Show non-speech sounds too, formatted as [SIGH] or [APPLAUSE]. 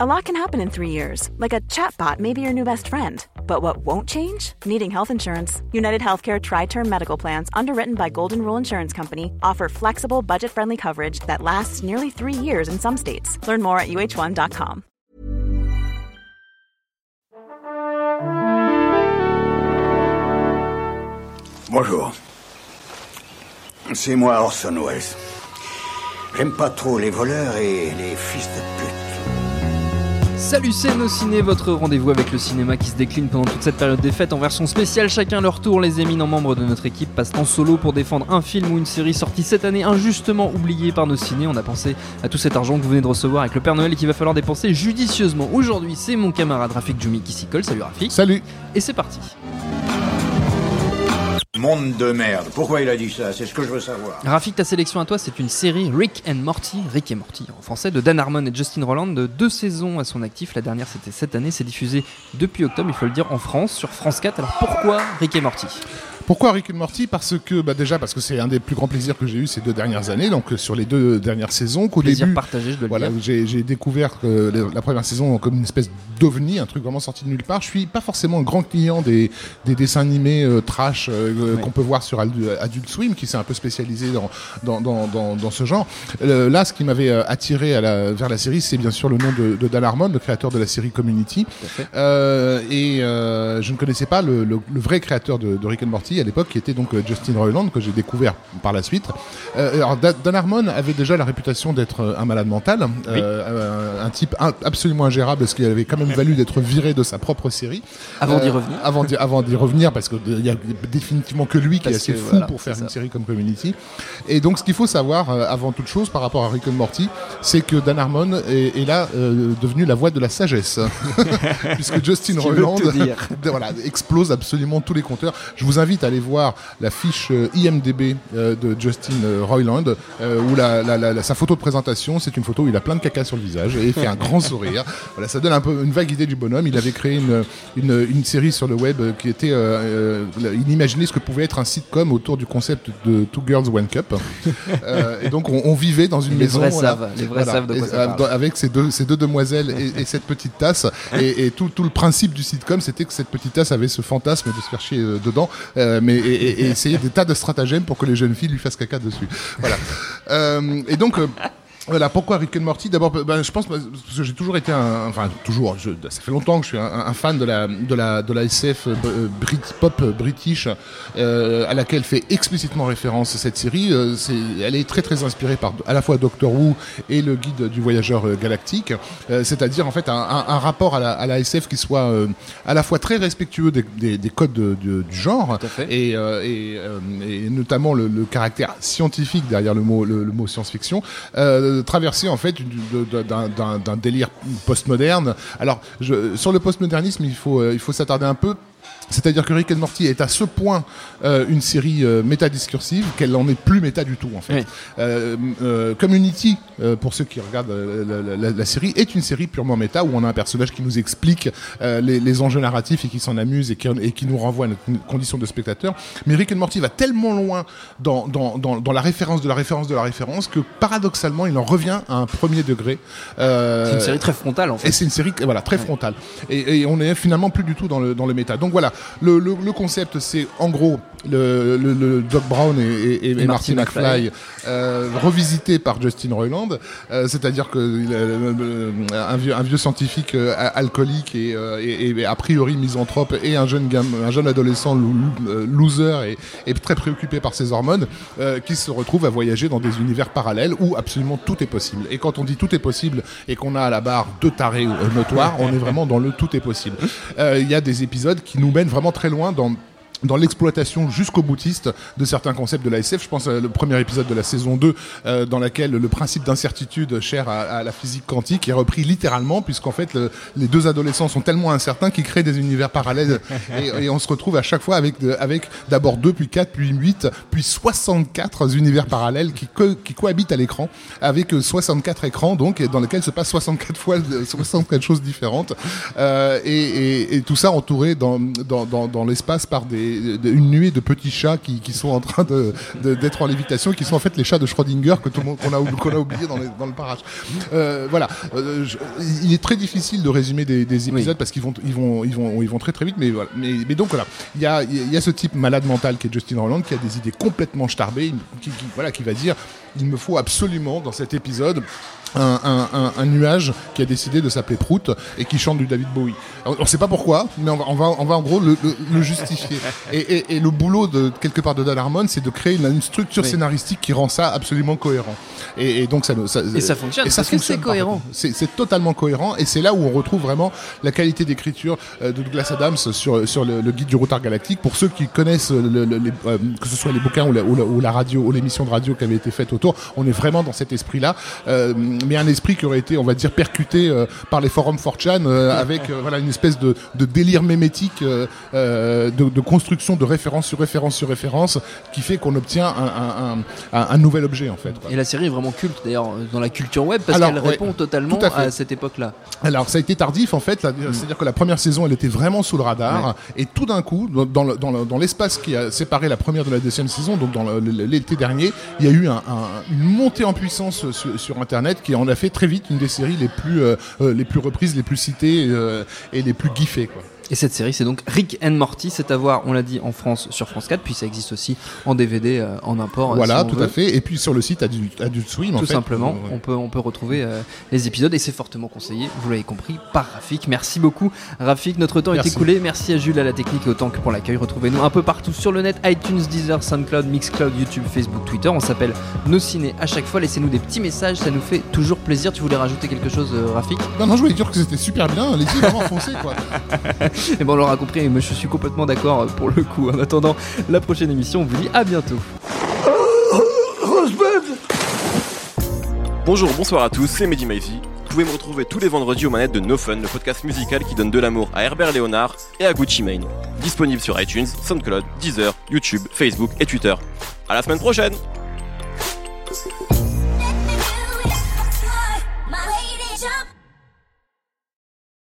A lot can happen in three years, like a chatbot may be your new best friend. But what won't change? Needing health insurance. United Healthcare Tri Term Medical Plans, underwritten by Golden Rule Insurance Company, offer flexible, budget friendly coverage that lasts nearly three years in some states. Learn more at uh1.com. Bonjour. C'est moi Orson Welles. J'aime pas trop les voleurs et les fils de pute. Salut c'est nos ciné, votre rendez-vous avec le cinéma qui se décline pendant toute cette période des fêtes en version spéciale. Chacun leur tour, les éminents membres de notre équipe passent en solo pour défendre un film ou une série sortie cette année injustement oubliée par nos ciné. On a pensé à tout cet argent que vous venez de recevoir avec le Père Noël et qu'il va falloir dépenser judicieusement. Aujourd'hui, c'est mon camarade Rafik Djoumi qui s'y colle. Salut Rafik. Salut. Et c'est parti. Monde de merde. Pourquoi il a dit ça? C'est ce que je veux savoir. Rafik, ta sélection à toi, c'est une série Rick and Morty, Rick et Morty en français, de Dan Harmon et Justin Roland, de deux saisons à son actif. La dernière, c'était cette année. C'est diffusé depuis octobre, il faut le dire, en France, sur France 4. Alors pourquoi Rick et Morty? Pourquoi Rick and Morty? Parce que bah déjà parce que c'est un des plus grands plaisirs que j'ai eu ces deux dernières années, donc euh, sur les deux dernières saisons. Qu'au début, partagé, je dois voilà, j'ai découvert euh, la première saison comme une espèce d'ovni, un truc vraiment sorti de nulle part. Je suis pas forcément un grand client des, des dessins animés euh, trash qu'on peut voir sur Adult Swim, qui s'est un peu spécialisé dans dans, dans, dans, ce genre. là, ce qui m'avait attiré à la, vers la série, c'est bien sûr le nom de, de Dan Harmon, le créateur de la série Community. et je ne connaissais pas le, le, vrai créateur de, de Rick and Morty à l'époque, qui était donc euh, Justin Roiland, que j'ai découvert par la suite. Euh, alors, Dan Harmon avait déjà la réputation d'être euh, un malade mental, un type absolument ingérable, ce qui avait quand même valu d'être viré de sa propre série. Avant d'y revenir. Avant d'y, avant d'y revenir, parce qu'il y a définitivement que lui qui est assez fou pour faire une série comme Community. Et donc, ce qu'il faut savoir, avant toute chose, par rapport à Rick and Morty, c'est que Dan Harmon est, là devenu la voix de la sagesse. [LAUGHS] Puisque Justin Roiland [LAUGHS] voilà, explose absolument tous les compteurs. Je vous invite à aller voir la fiche euh, IMDB euh, de Justin euh, Roiland, où la, sa photo de présentation, c'est une photo où il a plein de caca sur le visage et il fait un grand sourire. [LAUGHS] Voilà, ça donne un peu une vague idée du bonhomme. Il avait créé une, une, série sur le web qui était, il imaginait ce que pouvait être un sitcom autour du concept de Two Girls One Cup. [LAUGHS] et donc on, vivait dans une maison, vrais savent, les vrais savent de quoi ça parle. avec ces deux, ces deux demoiselles et, cette petite tasse. [LAUGHS] Et, tout, tout, le principe du sitcom, c'était que cette petite tasse avait ce fantasme de se faire chier dedans mais et, essayer des tas de stratagèmes pour que les jeunes filles lui fassent caca dessus. Voilà. Euh, et donc. Euh, voilà, pourquoi Rick and Morty? D'abord, ben, je pense parce que j'ai toujours été un, enfin toujours, ça fait longtemps que je suis un, fan de la de la de la SF euh, euh, Brit, pop euh, british à laquelle fait explicitement référence cette série. c'est, elle est très très inspirée par à la fois Doctor Who et le Guide du voyageur galactique, c'est-à-dire en fait un, un, rapport à la, à la, SF qui soit à la fois très respectueux des, des, des codes de, du genre et, et, et, notamment le, le, caractère scientifique derrière le mot le, le mot science-fiction traverser en fait d'un délire postmoderne. Alors, sur le postmodernisme, il faut, euh, il faut s'attarder un peu c'est-à-dire que Rick and Morty est à ce point euh, une série euh, métadiscursive qu'elle n'en est plus méta du tout en fait. Euh, euh, Community, pour ceux qui regardent la, série, est une série purement méta où on a un personnage qui nous explique les, les, enjeux narratifs et qui s'en amuse et qui, et qui, nous renvoie à notre condition de spectateur. Mais Rick and Morty va tellement loin dans, dans, dans, dans, la référence de la référence de la référence que paradoxalement il en revient à un premier degré. c'est une série très frontale en fait. Et c'est une série voilà très frontale. Et, et, on est finalement plus du tout dans le, dans le méta. Donc voilà, le, le, le concept, c'est en gros le, le, Doc Brown et, et, Martin McFly, euh, revisité par Justin Roiland, euh, c'est-à-dire que euh, un, vieux, un vieux scientifique alcoolique et, et, a priori misanthrope et un jeune gamme, un jeune adolescent loser et, très préoccupé par ses hormones, qui se retrouve à voyager dans des univers parallèles où absolument tout est possible. Et quand on dit tout est possible et qu'on a à la barre deux tarés notoires, on est vraiment dans le tout est possible. Il y a des épisodes qui nous mènent vraiment très loin dans dans l'exploitation jusqu'au boutiste de certains concepts de la SF. Je pense à le premier épisode de la saison 2 euh, dans laquelle le principe d'incertitude cher à, la physique quantique est repris littéralement puisqu'en fait les deux adolescents sont tellement incertains qu'ils créent des univers parallèles [LAUGHS] et, et, on se retrouve à chaque fois avec, avec d'abord 2 puis 4 puis 8 puis 64 univers parallèles qui, qui cohabitent à l'écran avec 64 écrans donc dans lesquels se passe 64 fois 64 choses différentes euh, et, et, et, tout ça entouré dans, dans, dans, dans l'espace par des des, de- une nuée de petits chats qui, qui sont en train de, de- d'être en lévitation, qui sont en fait les chats de Schrödinger que tout le monde qu'on a, qu'on a oublié dans, les- dans le parage. Euh, voilà, Euh, je- il est très difficile de résumer des, des épisodes parce qu'ils vont, ils vont, ils vont, ils vont très très vite. Mais voilà. Mais, mais donc voilà, il y a, il y a ce type malade mental qui est Justin Roiland qui a des idées complètement starbées, qui, qui- voilà, qui va dire il me faut absolument dans cet épisode un, un- un- nuage qui a décidé de s'appeler Prout et qui chante du David Bowie. On ne sait pas pourquoi, mais on va, on va, on va en gros le, le- le justifier. [LAUGHS] Et, et- et le boulot de quelque part de Dan Harmon, c'est de créer une, une structure Oui. scénaristique qui rend ça absolument cohérent. Et, et donc ça, ça Et ça fonctionne, Et ça parce que fonctionne c'est cohérent. C'est c'est totalement cohérent et c'est là où on retrouve vraiment la qualité d'écriture euh, de Douglas Adams sur, sur le, le guide du routard galactique. Pour ceux qui connaissent le- le- les, euh, que ce soit les bouquins ou la, ou la- ou la radio ou l'émission de radio qui avait été faite autour, on est vraiment dans cet esprit-là, euh, mais un esprit qui aurait été, on va dire, percuté euh, par les forums 4chan euh, [LAUGHS] avec euh, voilà une espèce de, de délire mémétique, de, de construction de référence sur référence sur référence, qui fait qu'on obtient un, un- un- un- un nouvel objet en fait. quoi. Et la série est vraiment culte d'ailleurs dans la culture web parce qu'elle ouais, répond totalement à cette époque-là. Alors ça a été tardif en fait, là, Mm. c'est-à-dire que la première saison elle était vraiment sous le radar et tout d'un coup dans, dans le- dans le- dans l'espace qui a séparé la première de la deuxième saison, donc dans l'été dernier, il y a eu un- un- une montée en puissance sur, sur internet qui en a fait très vite une des séries les plus euh, euh, reprises, les plus citées euh, et les plus giffées quoi. Et cette série, c'est donc Rick and Morty. C'est à voir, on l'a dit, en France sur France 4, puis ça existe aussi en DVD euh, en import. voilà, si tout veut. à fait. Et puis sur le site Adult, Adult Swim, en Tout fait, simplement, on peut, on peut retrouver euh, les épisodes et c'est fortement conseillé, vous l'avez compris, par Rafik. Merci beaucoup Rafik, notre temps est écoulé. Merci à Jules, à la technique et autant que pour l'accueil. Retrouvez-nous un peu partout sur le net, iTunes, Deezer, SoundCloud, Mixcloud, YouTube, Facebook, Twitter. On s'appelle Nos Ciné à chaque fois. Laissez-nous des petits messages, ça nous fait toujours plaisir. Tu voulais rajouter quelque chose, euh, Rafik? Non, non, je voulais dire que c'était super bien. Allez-y, vraiment foncez quoi. [LAUGHS] [LAUGHS] Et bon, on l'aura compris, mais je suis complètement d'accord euh, pour le coup. En attendant la prochaine émission, on vous dit à bientôt. Bonjour, bonsoir à tous, c'est Mehdi Maizy. Vous pouvez me retrouver tous les vendredis aux manettes de No Fun, le podcast musical qui donne de l'amour à Herbert Léonard et à Gucci Mane. Disponible sur iTunes, SoundCloud, Deezer, YouTube, Facebook et Twitter. À la semaine prochaine